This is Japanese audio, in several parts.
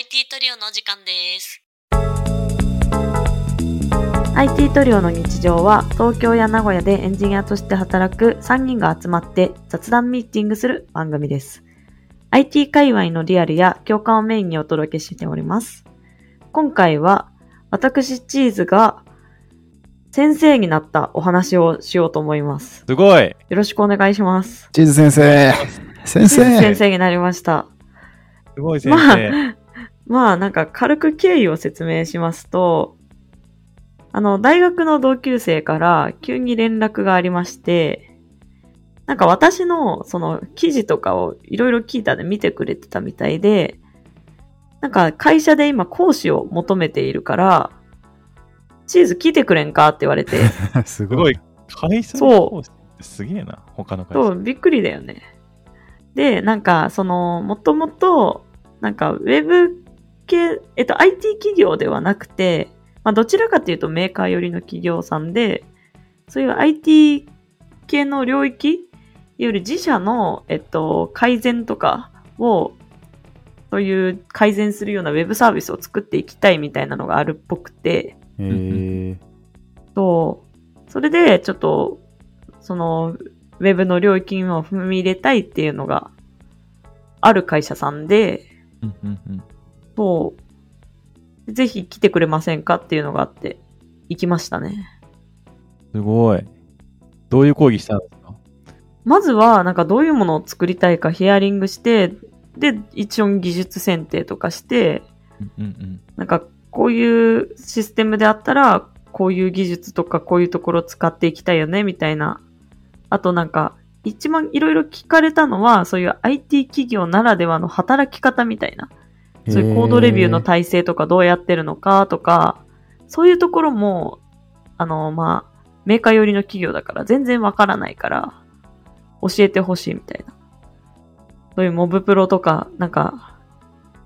IT トリオのお時間です。IT トリオの日常は東京や名古屋でエンジニアとして働く3人が集まって雑談ミーティングする番組です。IT 界隈のリアルや共感をメインにお届けしております。今回は私チーズが先生になったお話をしようと思います。すごいよろしくお願いします。チーズ先生先生先生になりました。すごい先まあ生。まあなんか軽く経緯を説明しますと、あの、大学の同級生から急に連絡がありまして、なんか私のその記事とかをいろいろ聞いたで見てくれてたみたいで、なんか会社で今講師を求めているから、チーズ聞いてくれんかって言われて、すすごい。会社そうの講師ってすげえな。他の会社。そう、びっくりだよね。で、なんか、その、もともと、なんか、ウェブ系、えっと、IT 企業ではなくて、まあ、どちらかというとメーカー寄りの企業さんで、そういう IT 系の領域より自社の、えっと、改善とかを、そういう改善するようなウェブサービスを作っていきたいみたいなのがあるっぽくて、えー、それで、ちょっと、その、ウェブの領域にも踏み入れたいっていうのが、ある会社さんで、うんうんうん。そう。ぜひ来てくれませんかっていうのがあって、行きましたね。すごい。どういう講義したんですか？まずは、なんかどういうものを作りたいかヒアリングして、で、一応技術選定とかして、うんうんうん。なんかこういうシステムであったら、こういう技術とかこういうところを使っていきたいよね、みたいな。あとなんか、一番いろいろ聞かれたのは、そういう IT 企業ならではの働き方みたいな。そういうコードレビューの体制とかどうやってるのかとか、そういうところも、あの、まあ、メーカー寄りの企業だから全然わからないから、教えてほしいみたいな。そういうモブプロとか、なんか、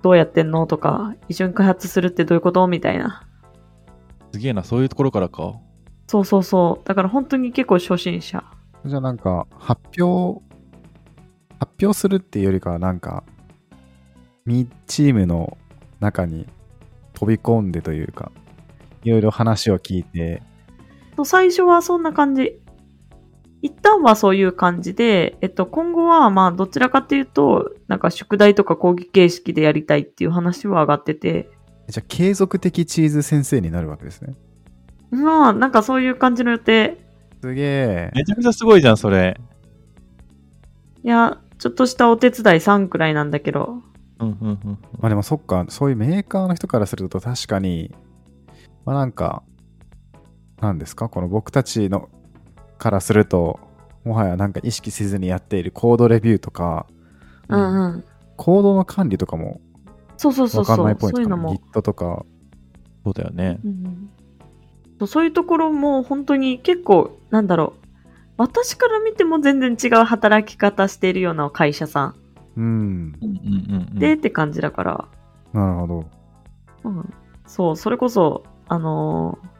どうやってんのとか、一緒に開発するってどういうことみたいな。すげえな、そういうところからか。そうそうそう。だから本当に結構初心者。じゃあなんか発表発表するっていうよりかはなんかミチームの中に飛び込んでというかいろいろ話を聞いて最初はそんな感じ。一旦はそういう感じで、えっと、今後はまあどちらかというと、なんか宿題とか講義形式でやりたいっていう話は上がってて、じゃあ継続的チーズ先生になるわけですねまあなんかそういう感じの予定。すげえめちゃくちゃすごいじゃん、それ。いや、ちょっとしたお手伝い3くらいなんだけど。まあでもそっかそういうメーカーの人からすると確かにまあなんかなんですか？この僕たちのからするともはやなんか意識せずにやっているコードレビューとかうんうん。コードの管理とかもそうそうそうわかんそう。ないポイントかなそういうのも。Git とかそうだよね。うんそうそういうところも本当に結構、なんだろう。私から見ても全然違う働き方しているような会社さんうん。うんうんうんうん。でって感じだから、なるほど。うん、そう、それこそ、あのー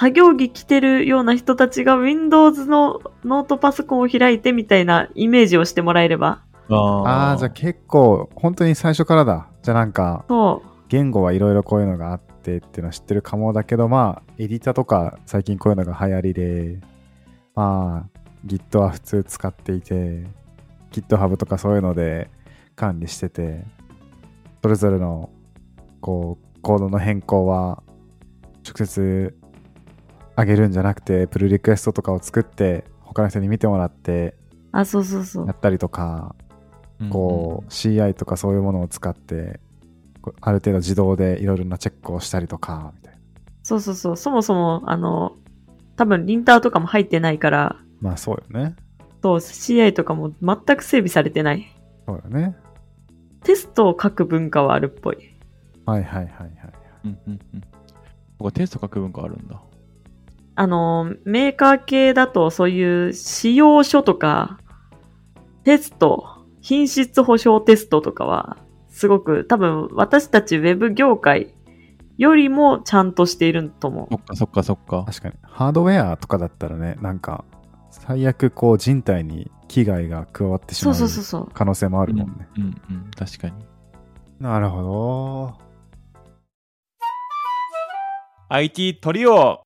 作業着着てるような人たちが Windows のノートパソコンを開いてみたいなイメージをしてもらえれば。ああじゃあ結構本当に最初からだ。じゃあなんかそ言語はいろいろこういうのがあってっていうのは知ってるかもだけどまあエディターとか最近こういうのが流行りでまあ Git は普通使っていて GitHub とかそういうので管理しててそれぞれのこうコードの変更は直接上げるんじゃなくてプルリクエストとかを作って他の人に見てもらってう。あ、そうそうそうや。ったりとかこう CI とかそういうものを使ってこうある程度自動でいろいろなチェックをしたりとかみたいなそうそうそう。そもそも、あの、多分リンターとかも入ってないから、まあそうよねそう、CI とかも全く整備されてない。そうよねテストを書く文化はあるっぽい。はいはいはいはいうんうんうん。ここテスト書く文化あるんだ。あの、メーカー系だとそういう使用書とか、テスト、品質保証テストとかは、すごく多分私たちウェブ業界よりもちゃんとしていると思うそ。っかそっかそっか。確かにハードウェアとかだったらねなんか最悪こう人体に危害が加わってしまう。可能性もあるもんね、うんうん、確かに。なるほど。IT トリオ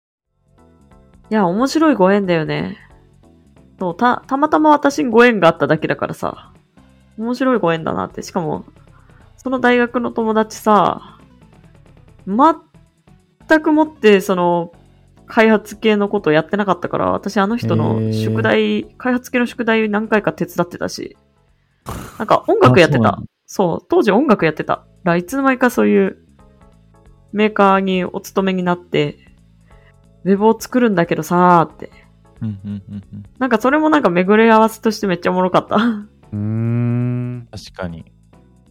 いや、面白いご縁だよね。そう、た、たまたま私にご縁があっただけだからさ。面白いご縁だなって。しかも、その大学の友達さ、全くもって、その、開発系のことをやってなかったから、私あの人へのー宿題、開発系の宿題何回か手伝ってたし、なんか音楽やってたあそう当時音楽やってた。らいつの間にかそういうメーカーにお勤めになって、ウェブを作るんだけどさーって。うんうんうんうん。なんかそれもなんか巡り合わせとしてめっちゃおもろかった。うーん。確かに。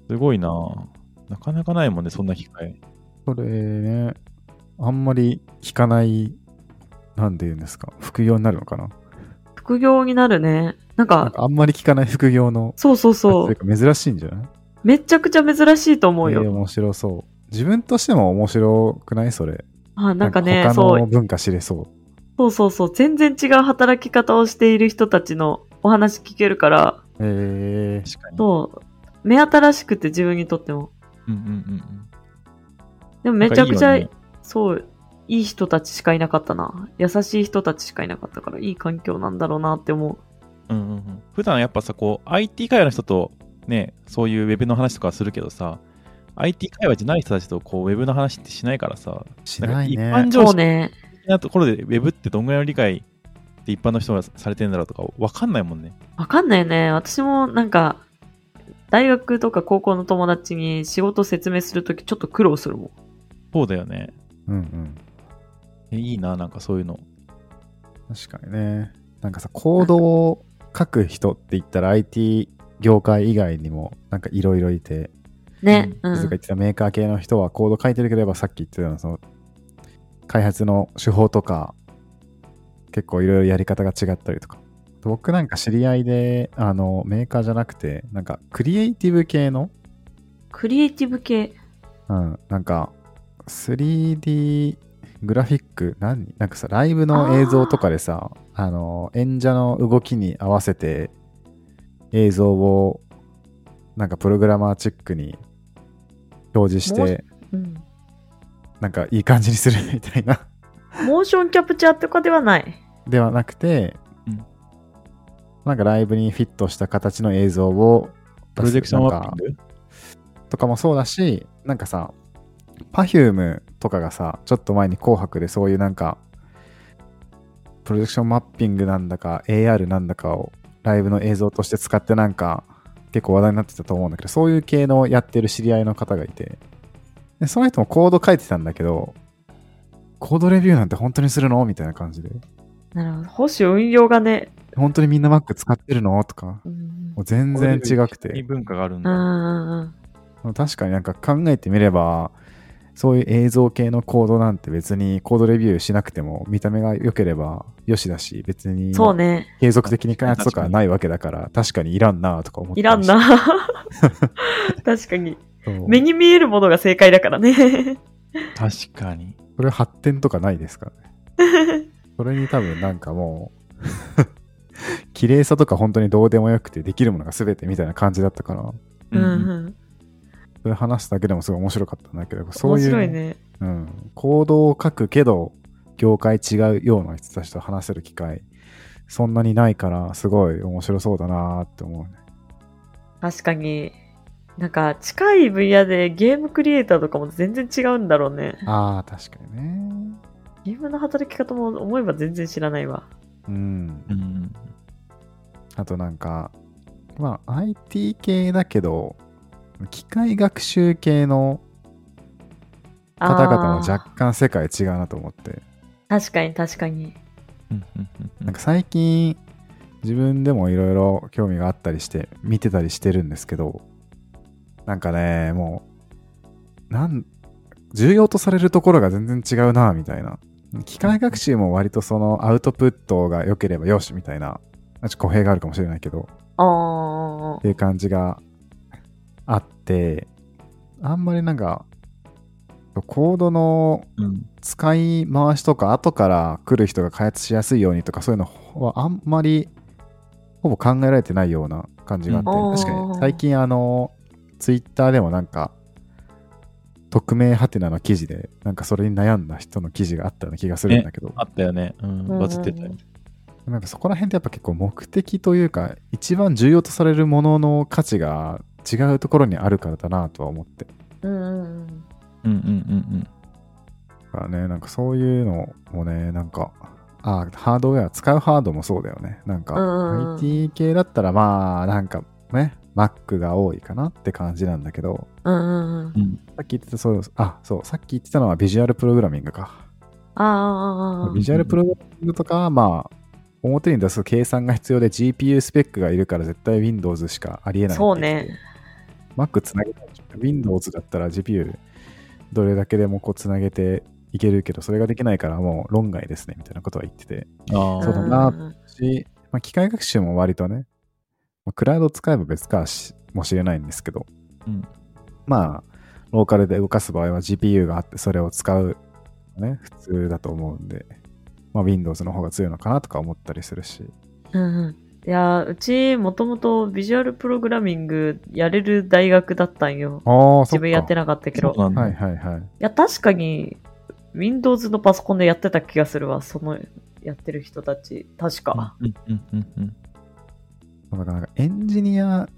すごいななかなかないもんね、そんな機会。それね、あんまり聞かない、なんて言うんですか、副業になるのかな？副業になるね。なんなんか、かあんまり聞かない副業の、そうそうそう。珍しいんじゃない？めちゃくちゃ珍しいと思うよ。えー面白そう。自分としても面白くない？それ。あなんかね、他そう、の文化知れそう。そうそうそう。全然違う働き方をしている人たちのお話聞けるから、えー、確かに。そう、目新しくて自分にとっても。うんうんうんうん。でもめちゃくちゃ、いいよねそう、いい人たちしかいなかったな。優しい人たちしかいなかったから、いい環境なんだろうなって思う。うんうんうん、普段やっぱさ、こう、IT 会話の人とね、そういうウェブの話とかはするけどさ、IT 会話じゃない人たちとこうウェブの話ってしないからさ、しないね。一般常識。的なところでウェブってどんぐらいの理解って一般の人がされてるんだろうとかわかんないもんね。わかんないよね。私もなんか、大学とか高校の友達に仕事説明するときちょっと苦労するもん。そうだよね。うんうん。えいいな、なんかそういうの。確かにね。なんかさ、コードを書く人って言ったら IT 業界以外にもなんかいろいろいて、ね。うん。言ってたメーカー系の人はコード書いてるければさっき言ってたようなその開発の手法とか結構いろいろやり方が違ったりとか。僕なんか知り合いであのメーカーじゃなくてなんかクリエイティブ系の、クリエイティブ系。うん、なんか 3D グラフィック何？なんかさライブの映像とかでさあの演者の動きに合わせて映像をなんかプログラマーチックに表示してうん。なんかいい感じにするみたいな。モーションキャプチャーとかではない。ではなくて、うん。なんかライブにフィットした形の映像をプロジェクションマッなんかピング？とかもそうだしなんかさ Perfume とかがさちょっと前に紅白でそういうなんかプロジェクションマッピングなんだか AR なんだかをライブの映像として使ってなんか結構話題になってたと思うんだけどそういう系のやってる知り合いの方がいてでその人もコード書いてたんだけどコードレビューなんて本当にするのみたいな感じでなるほど。保守運用がね。本当にみんな Mac 使ってるのとかうん。もう全然違くていい文化があるんだ。確かになんか考えてみればそういう映像系のコードなんて別にコードレビューしなくても見た目が良ければよしだし別にそうね。継続的に開発とかないわけだから確かにいらんなとか思っていらんな。確かに。目に見えるものが正解だからね。確かに。それ発展とかないですからね それに多分なんかもう 綺麗さとか本当にどうでもよくてできるものが全てみたいな感じだったからうんうん。それ話すだけでもすごい面白かったんだけどそう面いう白いね。うん、コードを書くけど業界違うような人たちと話せる機会そんなにないからすごい面白そうだなーって思うね確かに。なんか、近い分野でゲームクリエイターとかも全然違うんだろうね。ああ確かにねゲームの働き方も思えば全然知らないわ。うんうん。あとなんかまあ IT 系だけど機械学習系の方々も若干世界違うなと思って。確かに確かに。なんか最近自分でもいろいろ興味があったりして見てたりしてるんですけどなんかねもうなん重要とされるところが全然違うなみたいな。機械学習も割とそのアウトプットが良ければよしみたいなちょっと語弊があるかもしれないけど。あっていう感じがあってあんまりなんかコードのうん使い回しとか後から来る人が開発しやすいようにとかそういうのはあんまりほぼ考えられてないような感じがあって、うん確かに最近あのツイッターでもなんか匿名ハテナの記事で、なんかそれに悩んだ人の記事があったような気がするんだけど、あったよね。うん。バズってたよ。なんかそこら辺ってやっぱ結構目的というか、一番重要とされるものの価値が違うところにあるからだなとは思って。うんうんうん。うんうんうんだからね、なんかそういうのもね、なんか、あハードウェア、使うハードもそうだよね。なんか、うんうんうん IT 系だったらまあ、なんかね、Mac が多いかなって感じなんだけど、うんうんうん。さっき言ってた、そう、あ、そう、さっき言ってたのはビジュアルプログラミングか。ああビジュアルプログラミングとかは、まあ、表に出す計算が必要で GPU スペックがいるから絶対 Windows しかありえないそうね。Mac つなげたいでしょ Windows だったら GPU どれだけでもこうつなげていけるけど、それができないからもう論外ですねみたいなことは言ってて。ああそうだなし、まあ、機械学習も割とね、まあクラウド使えば別かしもしれないんですけど、うん。まあ、ローカルで動かす場合は GPU があってそれを使うのね、普通だと思うんで、まあ、Windows の方が強いのかなとか思ったりするし。うんうん。いやー、うちもともとビジュアルプログラミングやれる大学だったんよ。自分やってなかったけど。はいはいはい。や、確かに Windows のパソコンでやってた気がするわ。そのやってる人たち。確か。うんうんうんうん。だからなんかエンジニア、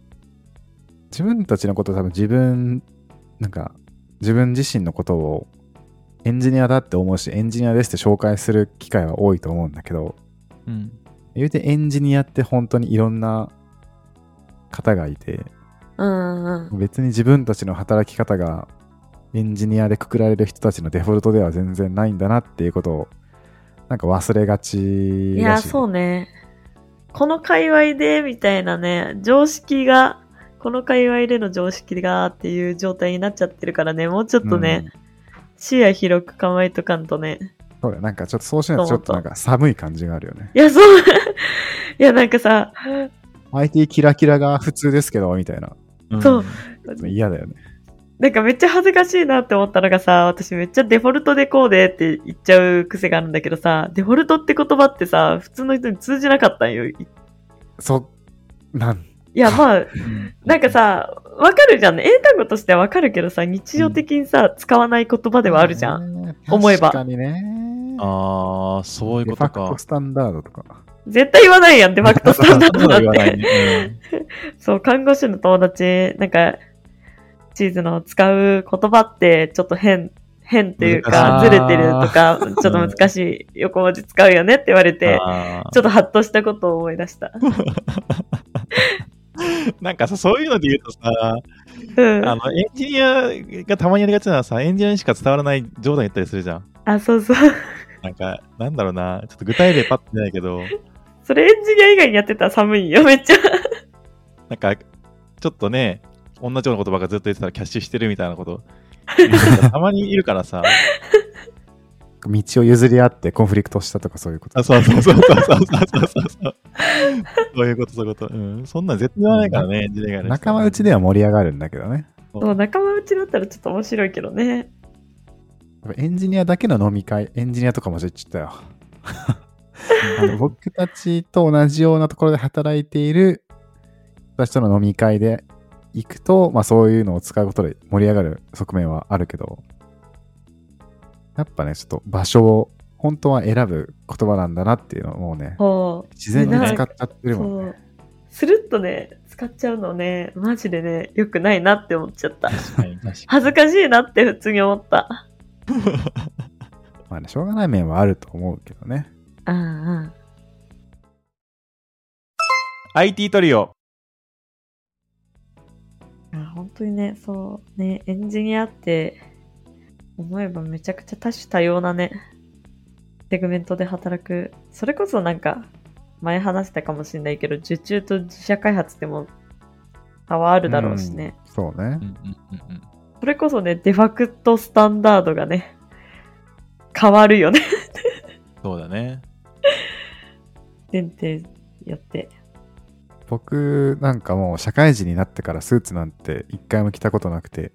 自分たちのことを多分自分、なんか自分自身のことをエンジニアだって思うし、エンジニアですって紹介する機会は多いと思うんだけど、うん。言うてエンジニアって本当にいろんな方がいて、うんうん。別に自分たちの働き方がエンジニアでくくられる人たちのデフォルトでは全然ないんだなっていうことをなんか忘れがちいや、だしそうね。この界隈で、みたいなね、常識が、この界隈での常識がっていう状態になっちゃってるからね、もうちょっとね、視野広く構えとかんとね。そうだよなんかちょっとそうしないとちょっとなんか寒い感じがあるよね。いや、そう、いや、なんかさ、IT キラキラが普通ですけど、みたいな。うんそう嫌だよね。なんかめっちゃ恥ずかしいなって思ったのがさ、私めっちゃデフォルトでこうでって言っちゃう癖があるんだけどさ、デフォルトって言葉ってさ、普通の人に通じなかったんよ。いそ、なん、いや、まあ、うんなんかさ、わかるじゃんね。英単語としてはわかるけどさ、日常的にさ、使わない言葉ではあるじゃん。ん思えば確かにね。ああ、そういうことかクト。スタンダードとか。絶対言わないやん、デファクトスタンダードそうだって。言わないね。そう、看護師の友達、なんか、チーズの使う言葉ってちょっと変、変っていうか、ずれてるとか、ちょっと難しい横文字使うよねって言われうんて、ちょっとハッとしたことを思い出した。なんかさ、そういうので言うとさ、うん。ああの、エンジニアがたまにやりがちなのはさ、エンジニアにしか伝わらない冗談言ったりするじゃん。そうそう。なんか、なんだろうな、ちょっと具体例パッと出ないけど、それエンジニア以外にやってたら寒いよ、めっちゃ。なんか、ちょっとね、同じような言葉がずっと言ってたらキャッシュしてるみたいなこと、たまにいるからさ、道を譲り合ってコンフリクトしたとかそういうこと。あそうそうそうそうそうそうそうそう。そういうこと、そういうこと。うん。そんなん絶対言わないからね、エンジニア以外の人仲間内では盛り上がるんだけどね。そう、仲間内だったらちょっと面白いけどね。エンジニアだけの飲み会、エンジニアとかも言っちゃったよ。あの僕たちと同じようなところで働いている人たちとの飲み会で行くと、まあそういうのを使うことで盛り上がる側面はあるけど、やっぱね、ちょっと場所を本当は選ぶ言葉なんだなっていうのをもうね。自然に使っちゃってるもんね。スルッとね、使っちゃうのね、マジでね、良くないなって思っちゃった。恥ずかしいなって普通に思った。まあね、しょうがない面はあると思うけどね。うんうん。IT トリオ。あ本当にね、そう、ね、エンジニアって、思えばめちゃくちゃ多種多様なね、セグメントで働く。それこそなんか、前話したかもしれないけど、受注と自社開発でも差はあるだろうしね。うん。そうねうん。うんうんうんそれこそね、デファクトスタンダードがね、変わるよね。そうだね。前提やって。僕なんかもう社会人になってからスーツなんて一回も着たことなくて、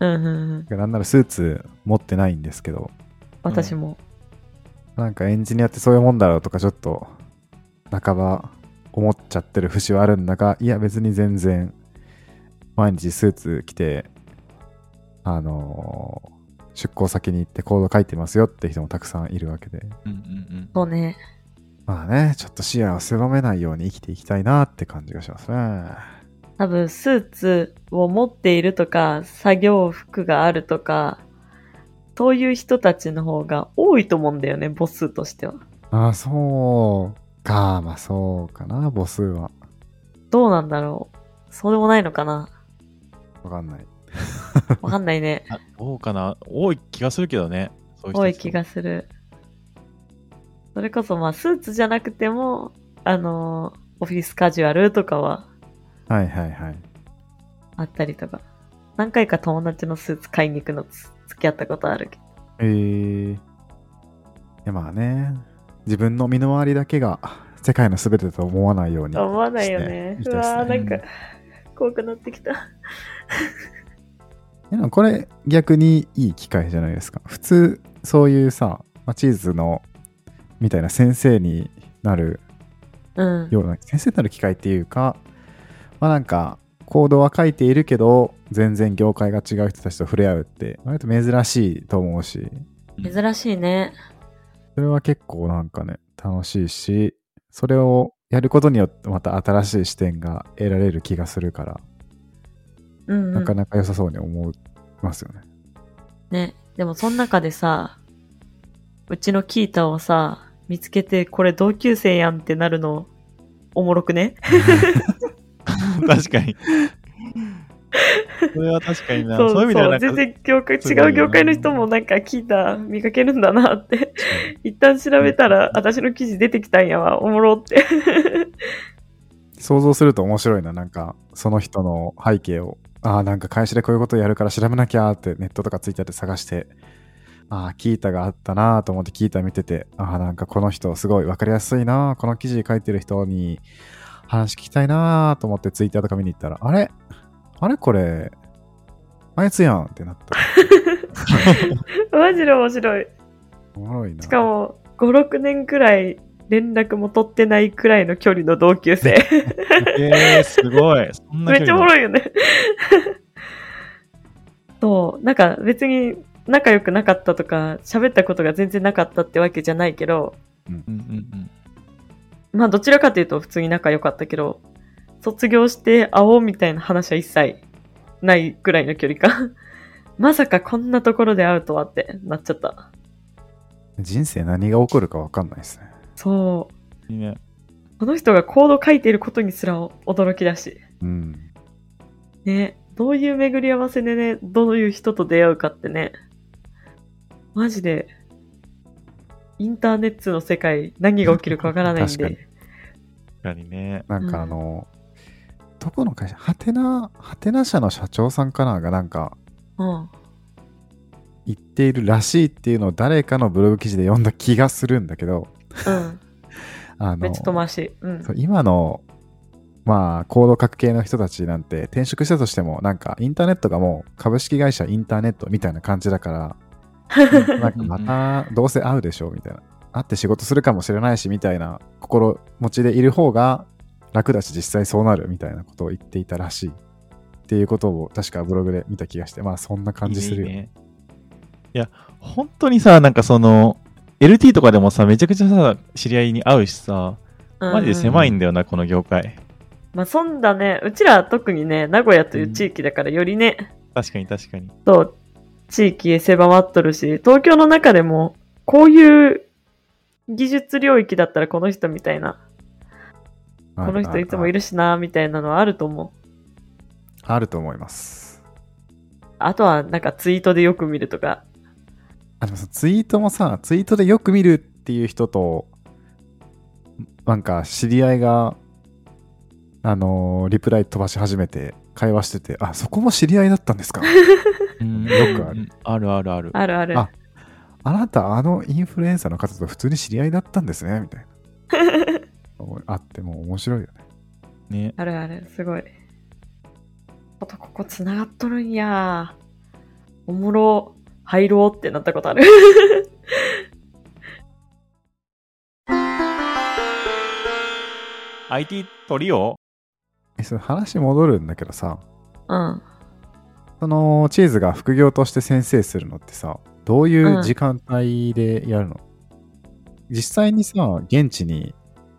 うんうんうん。なんならスーツ持ってないんですけど、私も。なんかエンジニアってそういうもんだろうとかちょっと半ば思っちゃってる節はあるんだが、いや別に全然毎日スーツ着てあのー出向先に行ってコード書いてますよって人もたくさんいるわけで。うんうんそうね。まあね、ちょっと視野を狭めないように生きていきたいなって感じがしますね。多分、スーツを持っているとか、作業服があるとか、そういう人たちの方が多いと思うんだよね、母数としては。ああ、そうか。まあそうかな、母数は。どうなんだろう。そうでもないのかなわかんない。わかんないね。あどうかな多い気がするけどね。そういう人多い気がする。それこそまあ、スーツじゃなくても、あのーオフィスカジュアルとかははいはいはい。あったりとか。何回か友達のスーツ買いに行くのつ付き合ったことあるけど。えー。いやまあね、自分の身の回りだけが世界の全てと思わないように。思わないよね。しうわーなんか、怖くなってきた。でもこれ逆にいい機会じゃないですか。普通そういうさ、まあ、チーズのみたいな先生になるうん。ような、先生になる機会っていうか、まあなんかコードは書いているけど、全然業界が違う人たちと触れ合うって、割と珍しいと思うし、珍しいね。それは結構なんかね、楽しいし、それをやることによってまた新しい視点が得られる気がするから、うん、うん。なかなか良さそうに思いますよね。ね。でもその中でさ、うちのキータをさ、見つけて、これ同級生やんってなるの、おもろくね？確かに。それは確かにな。そうそういう意味ではなんか全然業界、違う業界の人もなんかキータ見かけるんだなって。一旦調べたら、私の記事出てきたんやわ、おもろって。想像すると面白いな、なんか、その人の背景を。ああ、なんか会社でこういうことやるから調べなきゃってネットとかツイッターで探して、ああ、キータがあったなと思ってキータ見てて、ああ、なんかこの人すごいわかりやすいなこの記事書いてる人に話聞きたいなと思ってツイッターとか見に行ったら、あれ？あれ？これ、あいつやんってなった。マジで面白い。おもろいな。しかも、5、6年くらい連絡も取ってないくらいの距離の同級生。えー、すごい。めっちゃおもい。ろいよね。そう、なんか別に仲良くなかったとか、喋ったことが全然なかったってわけじゃないけど、うんうんうん。まあどちらかというと普通に仲良かったけど、卒業して会おうみたいな話は一切ないくらいの距離感。まさかこんなところで会うとはってなっちゃった。人生何が起こるかわかんないですね。そう。いいね。この人がコード書いていることにすら驚きだし。うん。ね、どういう巡り合わせでね、どういう人と出会うかってね、マジで、インターネットの世界、何が起きるかわからないん 確かにで。確かにね。なんかあの、どこの会社ハテナ、ハテナ社の社長さんかながなんかうん。言っているらしいっていうのを誰かのブログ記事で読んだ気がするんだけど、うん。あのめっちゃ遠回し。うん。今の、まあ、コード書く系の人たちなんて転職したとしても、なんかインターネットがもう株式会社インターネットみたいな感じだから、なんかまたどうせ会うでしょうみたいな。会って仕事するかもしれないしみたいな心持ちでいる方が楽だし実際そうなるみたいなことを言っていたらしい。っていうことを確かブログで見た気がして、まあそんな感じするよ。いいねいや、本当にさ、なんかその、LT とかでもさ、めちゃくちゃさ、知り合いに会うしさ、マジで狭いんだよな、この業界。まあ、そんだね。うちら特にね、名古屋という地域だからよりね、確かに確かに。と、地域へ狭まっとるし、東京の中でも、こういう技術領域だったらこの人みたいな、この人いつもいる。るしな、みたいなのはあると思う。あると思います。あとは、なんかツイートでよく見るとか。あでもさツイートもさ、ツイートでよく見るっていう人と、なんか知り合いが、あのーリプライ飛ばし始めて、会話してて、あ、そこも知り合いだったんですか うんよくあるうんあるあるある。あるある。ああなた、あのインフルエンサーの方と普通に知り合いだったんですねみたいな。あっても面白いよね。ね。あるある、すごい。あと、ここ繋がっとるんや。おもろ、入ろうってなったことある。IT トリオ？えそれ話戻るんだけどさ、うん。そのチーズが副業として先生するのってさ、どういう時間帯でやるの、実際にさ、現地に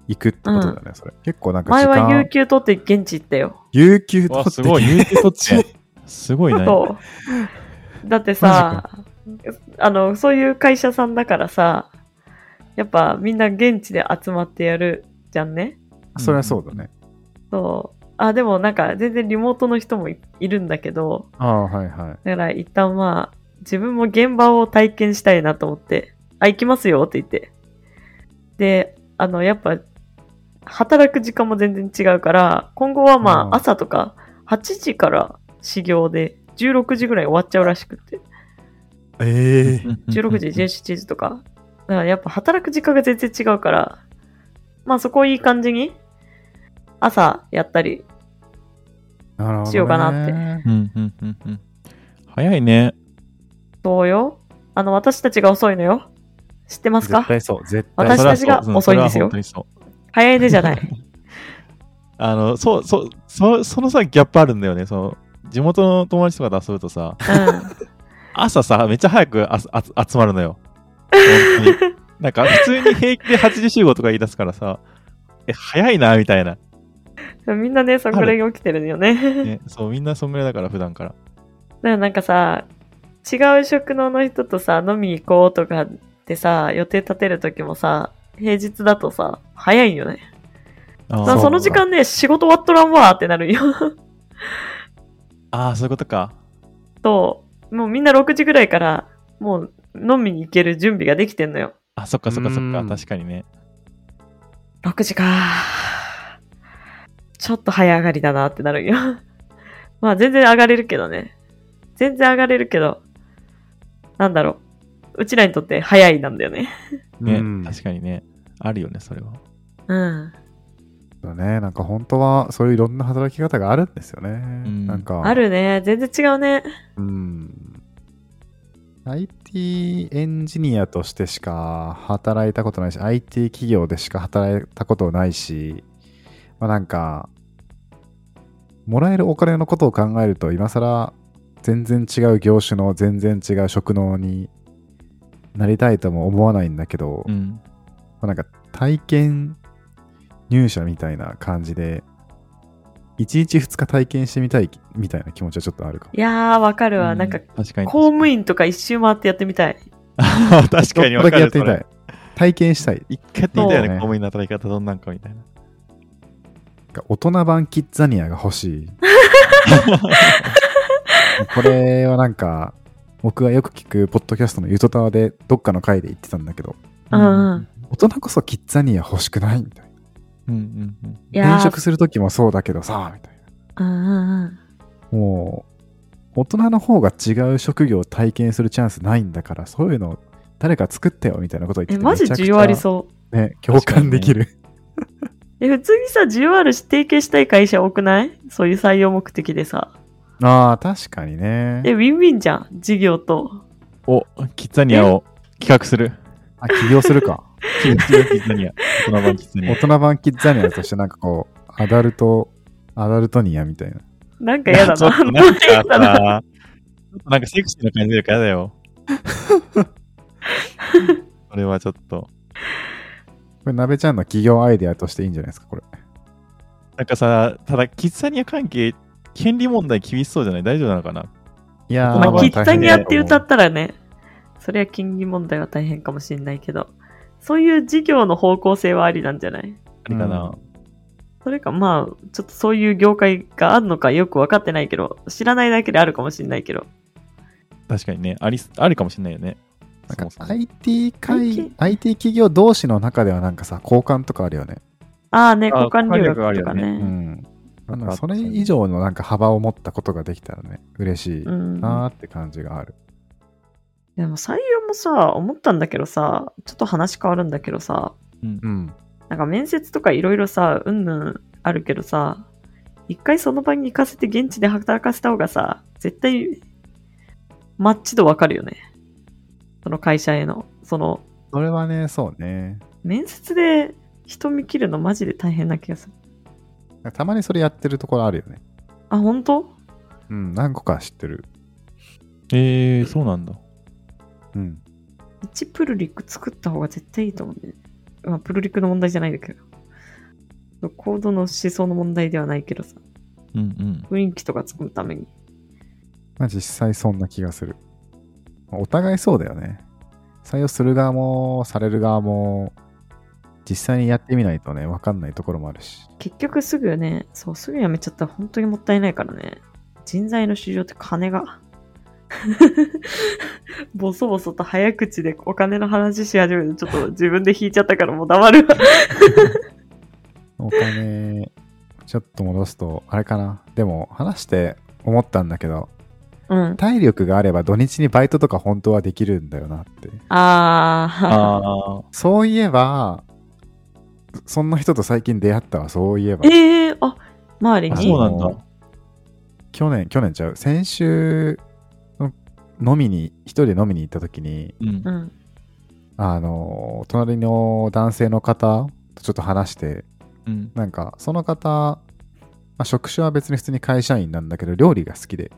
行くってことだよね、それ。結構なんか時前は有間、給取って現地行ったよ。有給取わ、ってすごい、有給取って。すごいね。だってさ、あの、そういう会社さんだからさ、やっぱみんな現地で集まってやるじゃんね。それはそうだね。そう。あ、でもなんか全然リモートの人もいいるんだけど、ああ、はいはい。だから一旦まあ、自分も現場を体験したいなと思って、あ、行きますよって言って。で、あの、やっぱ、働く時間も全然違うから、今後はまうんあ朝とか8時から始業で16時ぐらい終わっちゃうらしくって。ええ16時、17時とか。だからやっぱ働く時間が全然違うから、まあそこをいい感じに朝やったり。しようかなってうんうんうんうん。早いね。そうよ。あの、私たちが遅いのよ。知ってます絶か対そう、絶対私たちが遅いんですよ早いねじゃない。あの、そう、そう、そそのさ、ギャップあるんだよね。その、地元の友達とかと遊ぶとさ、うん。朝さ、めっちゃ早くああ集まるのよ。なんか、普通に平気で8時集合とか言い出すからさ、え、早いな、みたいな。みんなね、そんぐらいに起きてるのよね。ね、そう、みんなそんぐらいだから、普段から。だからなんかさ、違う職能の人とさ、飲み行こうとかってさ、予定立てるときもさ、平日だとさ、早いんよね。あその時間ね、仕事終わっとらんわーってなるんよ。あー、そういうことか。と、もうみんな6時ぐらいから、もう飲みに行ける準備ができてんのよ。あ、そっかそっかそっか。うん確かにね。6時かちょっと早上がりだなってなるんよ。まあ全然上がれるけどね。全然上がれるけど、なんだろう。うちらにとって早いなんだよね。ね、うん確かにね。あるよね、それは。うん。そうね。なんか本当はそういういろんな働き方があるんですよね。んなんか。あるね。全然違うね。うん。IT エンジニアとしてしか働いたことないし、IT 企業でしか働いたことないし、まあなんか、もらえるお金のことを考えると、今更全然違う業種の全然違う職能になりたいとも思わないんだけど、うん。まあなんか体験入社みたいな感じで、1日2日体験してみたいみたいな気持ちはちょっとあるかも。いやー、わかるわ。うなんか。公務員とか一周回ってやってみたい。確かにちょっとだ分かる。それけやってみたい。体験したい。一回やってみたいね公務員の働き方どんなんかみたいな。大人版キッザニアが欲しい。これはなんか、僕がよく聞くポッドキャストのゆとたわでどっかの回で言ってたんだけど、うんうん。大人こそキッザニア欲しくないみたいな。うんうんうん。転職するときもそうだけどさ、みたいうんうんうん。な。もう、大人の方が違う職業を体験するチャンスないんだから、そういうの誰か作ってよみたいなことを言ってえ、てマジ需要ありそう。ね、共感できる。え、普通にさ、需要あるし提携したい会社多くない？そういう採用目的でさ。ああ、確かにね。え、ウィンウィンじゃん？事業と。お、キッザニアを企画する。あ、起業するか。キッザニア。大人版キッザニア大。人版キッザニアとしてなんかこう、アダルト、アダルトニアみたいな。なんか嫌だな。ちょっとなんかさ、ちょっとなんかセクシーな感じ出るから嫌だよ。これはちょっと。これ、なべちゃんの企業アイデアとしていいんじゃないですか、これ。なんかさ、ただ、キッザニア関係、権利問題厳しそうじゃない？大丈夫なのかな？いやー、まあ、まあキッザニアって歌っったらね、それは金利問題は大変かもしれないけど、そういう事業の方向性はありなんじゃない？あれかな、それかまあ、ちょっとそういう業界があるのかよく分かってないけど、知らないだけであるかもしれないけど。確かにね、あり、あるかもしれないよね。なんか IT 会 IT、IT 企業同士の中ではなんかさ、交換とかあるよね。ああね、あ交換留学とか交換留学あるよね。うん。なんなんかかそれ以上のなんか幅を持ったことができたらね、嬉しいうん。なーって感じがある。でも採用もさ、思ったんだけどさ、ちょっと話変わるんだけどさ、うん。なんか面接とかいろいろさ、うんぬんあるけどさ、一回その場に行かせて現地で働かせた方がさ、絶対、マッチ度わかるよね。その会社への。その、それはね、そうね。面接で人見切るのマジで大変な気がする。たまにそれやってるところあるよね。あ、本当？うん、何個か知ってる。えー、そうなんだ。うん。1プルリク作った方が絶対いいと思うんだよね。まあ、プルリクの問題じゃないんだけど。コードの思想の問題ではないけどさ。うんうん。雰囲気とか作るために。まあ実際そんな気がする。お互いそうだよね。採用する側も、される側も、実際にやってみないとね、わかんないところもあるし。結局すぐね、そう、すぐ辞めちゃったら本当にもったいないからね。人材の市場って金が。ボソボソと早口でお金の話し始めて、ちょっと自分で引いちゃったからもう黙るわ。お金、ちょっと戻すと、あれかな。でも、話して思ったんだけど、うん。体力があれば土日にバイトとか本当はできるんだよなって。あー。ああ、そういえば、そんな人と最近出会ったわ、そういえば。えー、あ、周りあにそうなんだ去年、去年ちゃう？先週、飲みに、一人で飲みに行った時に、うんう。ん。あの、隣の男性の方とちょっと話して、うん。なんか、その方、まあ、職種は別に普通に会社員なんだけど、料理が好きで。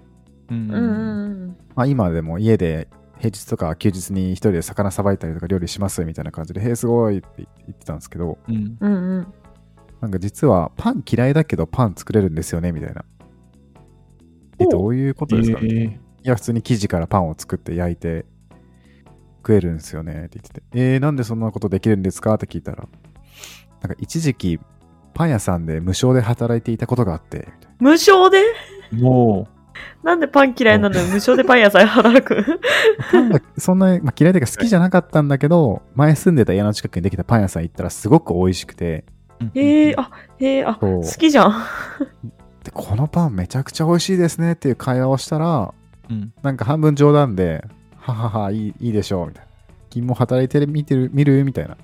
まあ、今でも家で平日とか休日に一人で魚さばいたりとか料理しますみたいな感じで、へえ、すごいって言ってたんですけど、うん。なんか実はパン嫌いだけどパン作れるんですよねみたいな。え、お。どういうことですか、えいや、普通に生地からパンを作って焼いて食えるんですよねって言ってて、えー、なんでそんなことできるんですか？って聞いたら、なんか一時期パン屋さんで無償で働いていたことがあって、みたいな。無償で？ー、も なんでパン嫌いなのに無償でパン屋さん働くパンがそんな、まあ、嫌いというか好きじゃなかったんだけど、前住んでた家の近くにできたパン屋さん行ったらすごく美味しくて、う。うんえー、あ、えー、あ、好きじゃん。で、このパンめちゃくちゃ美味しいですねっていう会話をしたら、うん。なんか半分冗談で、ははは、いいいいでしょう、みたいな。君も働いてる、見てる、見る？みたいな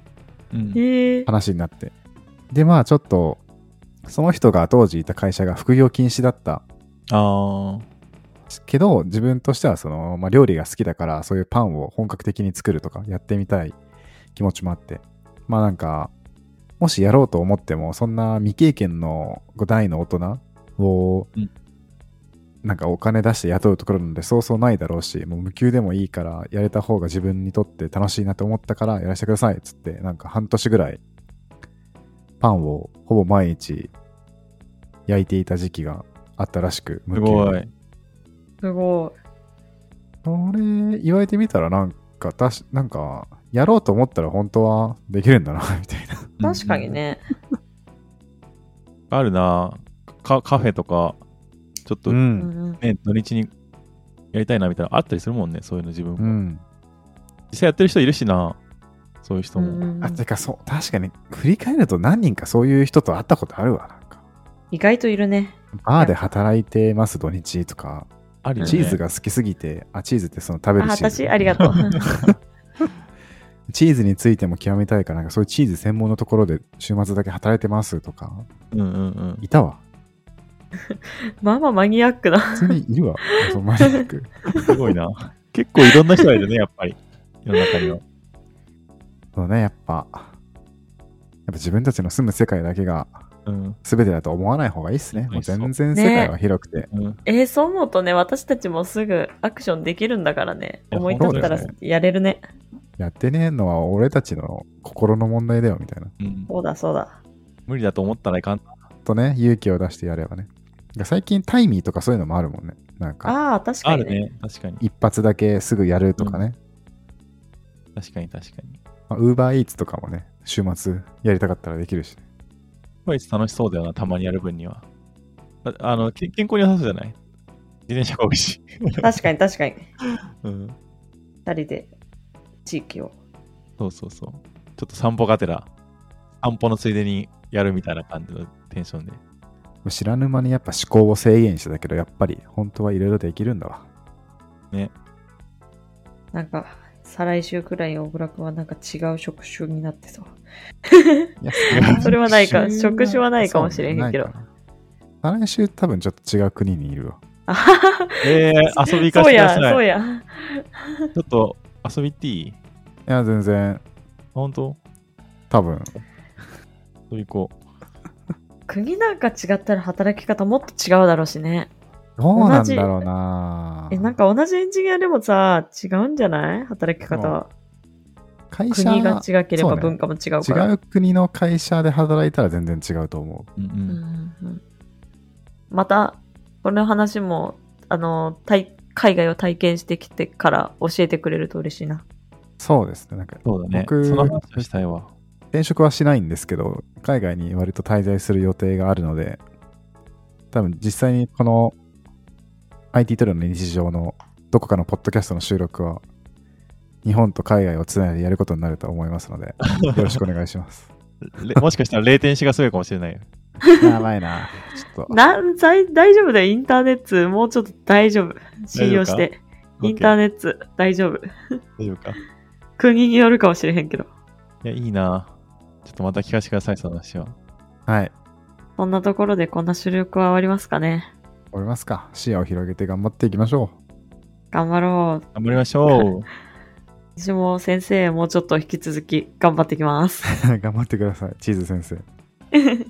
うんえー、話になって。で、まあちょっと、その人が当時いた会社が副業禁止だったああ、けど、自分としてはその、まあ、料理が好きだから、そういうパンを本格的に作るとかやってみたい気持ちもあって。まあなんか、もしやろうと思っても、そんな未経験の大の大人を、うんなんかお金出して雇うところなんでそうそうないだろうし、もう無給でもいいからやれた方が自分にとって楽しいなと思ったからやらせてくださいっつって、なんか半年ぐらいパンをほぼ毎日焼いていた時期があったらしく、す無給でごい。すごい。それ言われてみたらなんかたしなんかやろうと思ったら本当はできるんだな みたいな確かにね。あるなカカフェとか、ちょっとうね、うんんうん。土日にやりたいなみたいなのあったりするもんね、そういうの自分も。うん実際やってる人いるしな、そういう人も。あてかそう確かに振り返ると何人かそういう人と会ったことあるわなんか意外といるね。バーで働いてます土日とかあるよね。チーズが好きすぎてあチーズってその食べあ、るチーズ私、ありがとう。チーズについても極めたいからなんかそういうチーズ専門のところで週末だけ働いてますとかうんうんうん。いたわ まあまあマニアックな。普通にいるわそうマニアック すごいな。結構いろんな人がいるね、やっぱり。世の中には。そうねやっぱやっぱ自分たちの住む世界だけがうん。全てだと思わない方がいいっすね。もう全然世界は広くて。うん、えー、そう思うとね、私たちもすぐアクションできるんだからね。思い立ったらやれるね。やってねえのは俺たちの心の問題だよみたいな。うん。そうだそうだ。無理だと思ったらいかん。とね、勇気を出してやればね。最近タイミーとかそういうのもあるもんね。なんか、ああ、確かにね。あるね。確かに。一発だけすぐやるとかね。確かに確かに。ウーバーイーツとかもね、週末やりたかったらできるし、ね。こいつ楽しそうだよな、たまにやる分には。ああの、け健康に良さそうじゃない？自転車が多いし。確かに確かに。うん。二人で地域を。そうそうそう。ちょっと散歩がてら、散歩のついでにやるみたいな感じのテンションで。知らぬ間にやっぱ思考を制限してたけど、やっぱり本当はいろいろできるんだわ。なんか、再来週くらいに小倉くんはなんか違う職種になってそう。それはないか職職種はないかもしれへんけどそうないかな来週多分ちょっと違う国にいるわ。えー、遊び行かそうや、せてください。そうや。ちょっと遊び行っていい？いや、全然、本当？多分。遊び行こ 国なんか違ったら働き方もっと違うだろうしね。どうなんだろうなえ、なんか同じエンジニアでもさ、違うんじゃない？働き方は。会社国が違ければ文化も違うから。違う国の会社で働いたら全然違うと思うんううんんうんまた、この話も、あの、体海外を体験してきてから教えてくれると嬉しいな。う。そうですね。なんかそうだね。僕その話をしたいわ。転職はしないんですけど、海外に割と滞在する予定があるので、多分実際にこの IT トレの日常のどこかのポッドキャストの収録は、日本と海外をつないでやることになると思いますので、よろしくお願いします。れもしかしたら0点子がすごいかもしれないよ。やばいな。ちょっと。なん、大大丈夫だよ。インターネット、もうちょっと大丈夫。信用して。インターネネット、大丈夫。大丈夫か？い国によるかもしれへんけど。や、いいな。ちょっとまた聞かせてください、その話は。はい。そんなところでこんな主力は終わりますかね。終わりますか？視野を広げて頑張っていきましょ頑張ろう。頑張りましょう。私も先生、もうちょっと引き続き頑張ってきます。う。頑張ってください。チーズ先生。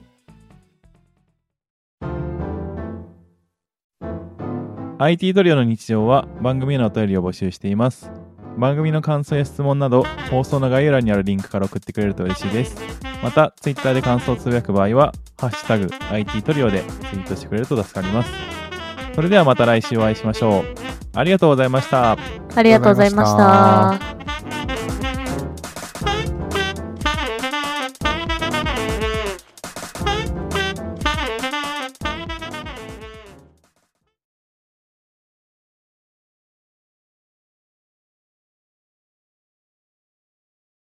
IT トリオの日常は番組へのお便りを募集しています。番組の感想や質問など、放送の概要欄にあるリンクから送ってくれると嬉しいです。また、Twitter で感想をつぶやく場合は、ハッシュタグ IT トリオでツイートしてくれると助かります。それではまた来週お会いしましょう。ありがとうございました。ありがとうございました。